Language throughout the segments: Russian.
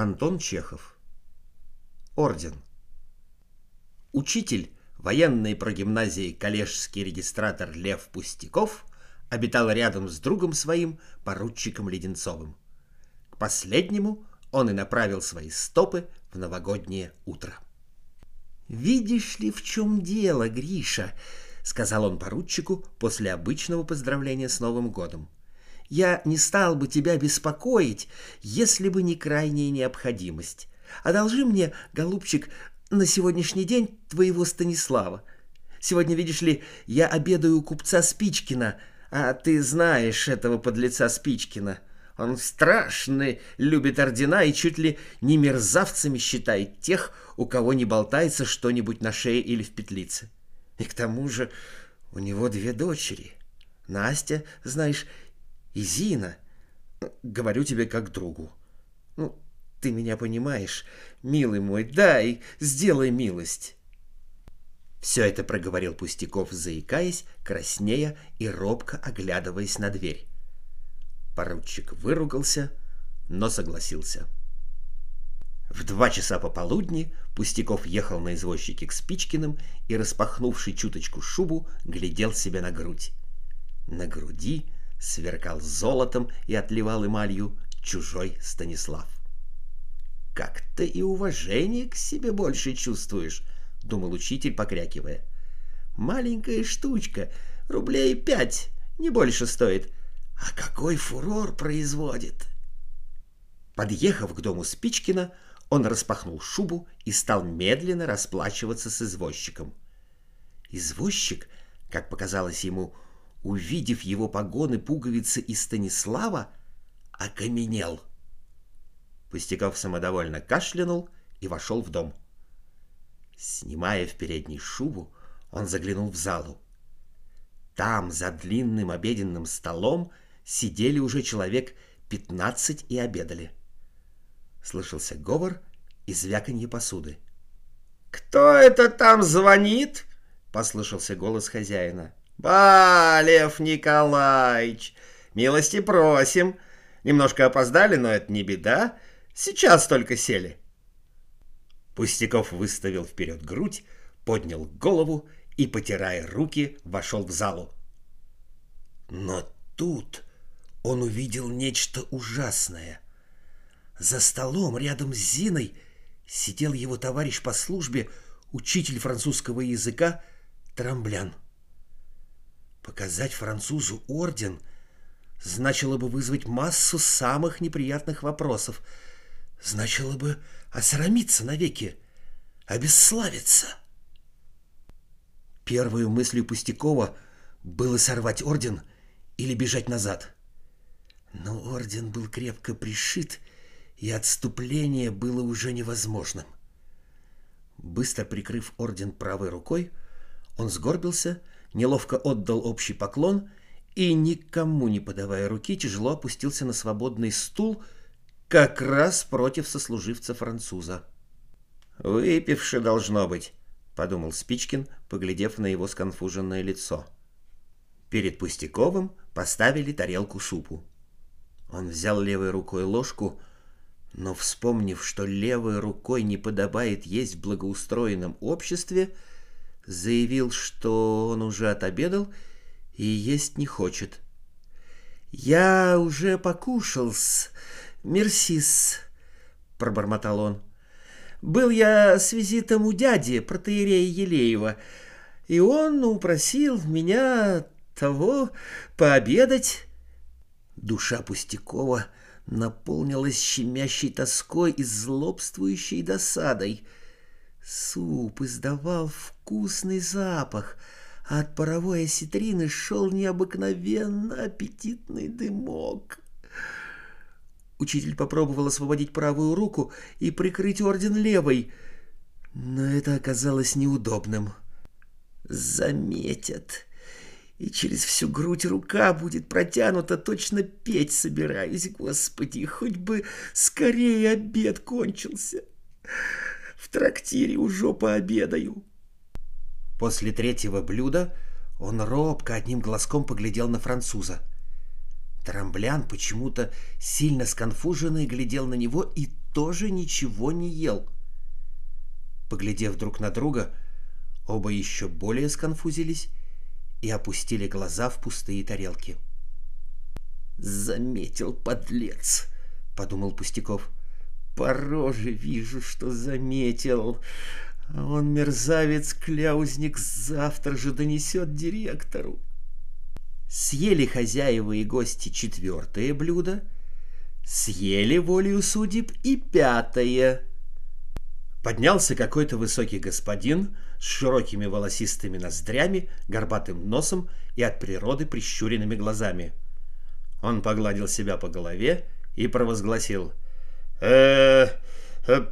Антон Чехов. Орден. Учитель военной прогимназии коллежский регистратор Лев Пустяков обитал рядом с другом своим, поручиком Леденцовым. К последнему он и направил свои стопы в новогоднее утро. «Видишь ли, в чем дело, Гриша?» — сказал он поручику после обычного поздравления с Новым годом. «Я не стал бы тебя беспокоить, если бы не крайняя необходимость. Одолжи мне, голубчик, на сегодняшний день твоего Станислава. Сегодня, видишь ли, я обедаю у купца Спичкина, а ты знаешь этого подлеца Спичкина. Он страшный, любит ордена и чуть ли не мерзавцами считает тех, у кого не болтается что-нибудь на шее или в петлице. И к тому же у него две дочери. Настя, знаешь, и Зина. Говорю тебе как другу. Ну, ты меня понимаешь, милый мой, дай, сделай милость. Все это проговорил Пустяков, заикаясь, краснея и робко оглядываясь на дверь. Поручик выругался, но согласился. В два часа пополудни Пустяков ехал на извозчике к Спичкиным и, распахнувший чуточку шубу, глядел себе на грудь. На груди сверкал золотом и отливал эмалью чужой Станислав. «Как-то и уважение к себе больше чувствуешь», — думал учитель, покрякивая. «Маленькая штучка, рублей пять, не больше стоит. А какой фурор производит!» Подъехав к дому Спичкина, он распахнул шубу и стал медленно расплачиваться с извозчиком. Извозчик, как показалось ему, увидев его погоны, пуговицы и Станислава, окаменел. Пустяков самодовольно кашлянул и вошел в дом. Снимая в передней шубу, он заглянул в залу. Там, за длинным обеденным столом, сидели уже человек пятнадцать и обедали. Слышался говор и звяканье посуды. «Кто это там звонит?» — послышался голос хозяина. «Ба, Лев Николаевич, милости просим. Немножко опоздали, но это не беда. Сейчас только сели». Пустяков выставил вперед грудь, поднял голову и, потирая руки, вошел в залу. Но тут он увидел нечто ужасное. За столом рядом с Зиной сидел его товарищ по службе, учитель французского языка Трамблян. Показать французу орден значило бы вызвать массу самых неприятных вопросов, значило бы осрамиться навеки, обесславиться. Первой мыслью Пустякова было сорвать орден или бежать назад. Но орден был крепко пришит, и отступление было уже невозможным. Быстро прикрыв орден правой рукой, он сгорбился, неловко отдал общий поклон и, никому не подавая руки, тяжело опустился на свободный стул как раз против сослуживца француза. «Выпивши должно быть», — подумал Спичкин, поглядев на его сконфуженное лицо. Перед Пустяковым поставили тарелку супу. Он взял левой рукой ложку, но, вспомнив, что левой рукой не подобает есть в благоустроенном обществе, заявил, что он уже отобедал и есть не хочет. «Я уже покушал-с, мерсис», — пробормотал он. «Был я с визитом у дяди, протеерея Елеева, и он упросил меня того пообедать». Душа Пустякова наполнилась щемящей тоской и злобствующей досадой. Суп издавал вкусный запах, а от паровой осетрины шел необыкновенно аппетитный дымок. Учитель попробовал освободить правую руку и прикрыть орден левой, но это оказалось неудобным. «Заметят», и через всю грудь рука будет протянута, точно петь собираюсь, господи, хоть бы скорее обед кончился. В трактире уже пообедаю. После третьего блюда он робко одним глазком поглядел на француза. Трамблян почему-то сильно сконфуженный глядел на него и тоже ничего не ел. Поглядев друг на друга, оба еще более сконфузились и опустили глаза в пустые тарелки. «Заметил, подлец!» — подумал Пустяков. «По роже вижу, что заметил. А он, мерзавец-кляузник, завтра же донесет директору». Съели хозяева и гости четвертое блюдо, съели волею судеб и пятое. Поднялся какой-то высокий господин с широкими волосистыми ноздрями, горбатым носом и от природы прищуренными глазами. Он погладил себя по голове и провозгласил э, э,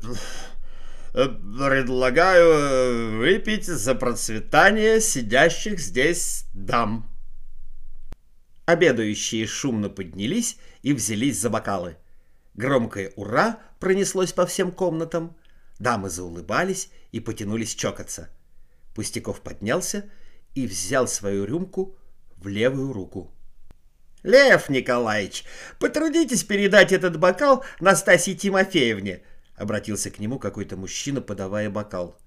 э, «Предлагаю выпить за процветание сидящих здесь дам». Обедающие шумно поднялись и взялись за бокалы. Громкое «Ура!» пронеслось по всем комнатам. Дамы заулыбались и потянулись чокаться. Пустяков поднялся и взял свою рюмку в левую руку. «Лев Николаевич, потрудитесь передать этот бокал Настасье Тимофеевне», — обратился к нему какой-то мужчина, подавая бокал.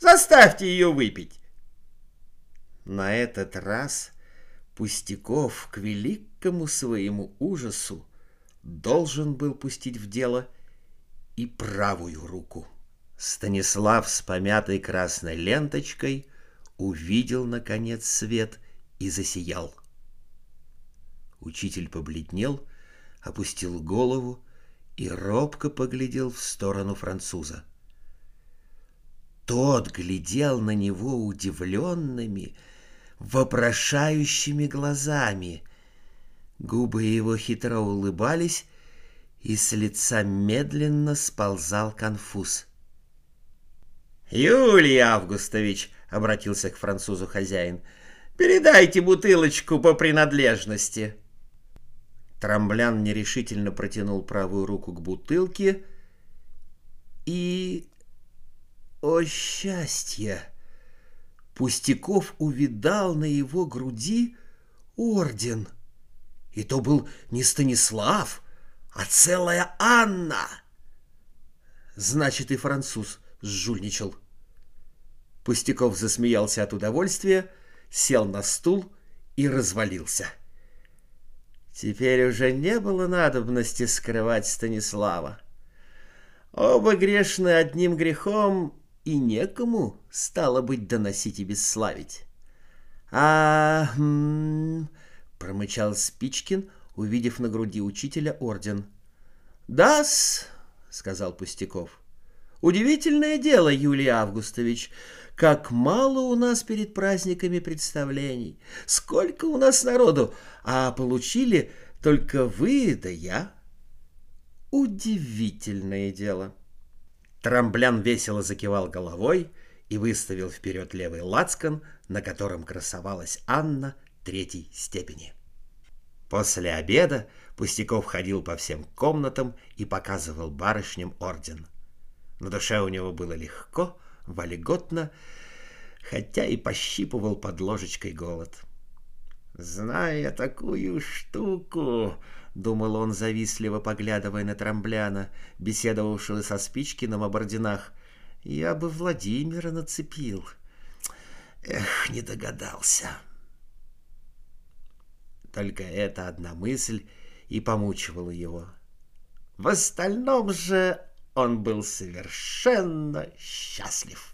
«Заставьте ее выпить». На этот раз Пустяков к великому своему ужасу должен был пустить в дело и правую руку. Станислав с помятой красной ленточкой увидел, наконец, свет и засиял. Учитель побледнел, опустил голову и робко поглядел в сторону француза. Тот глядел на него удивленными, вопрошающими глазами. Губы его хитро улыбались, и с лица медленно сползал конфуз. «Юлий Августович!» — обратился к французу хозяин. «Передайте бутылочку по принадлежности!» Трамблян нерешительно протянул правую руку к бутылке и... О счастье! Пустяков увидал на его груди орден. И то был не Станислав, а целая Анна. Значит, и француз сжульничал. Пустяков засмеялся от удовольствия, сел на стул и развалился. Теперь уже не было надобности скрывать Станислава. Оба грешны одним грехом и некому, стало быть, доносить и бесславить. а м промычал Спичкин, увидев на груди учителя орден. «Да-с», — сказал Пустяков. «Удивительное дело, Юлий Августович, как мало у нас перед праздниками представлений, сколько у нас народу, а получили только вы да я. Удивительное дело». Трамблян весело закивал головой и выставил вперед левый лацкан, на котором красовалась Анна третьей степени. После обеда Пустяков ходил по всем комнатам и показывал барышням орден. На душе у него было легко, вольготно, хотя и пощипывал под ложечкой голод. «Зная такую штуку, — думал он, завистливо поглядывая на Трамбляна, беседовавшего со Спичкиным об орденах. «Я бы Владимира нацепил. Эх, не догадался». Только эта одна мысль и помучивала его. В остальном же он был совершенно счастлив.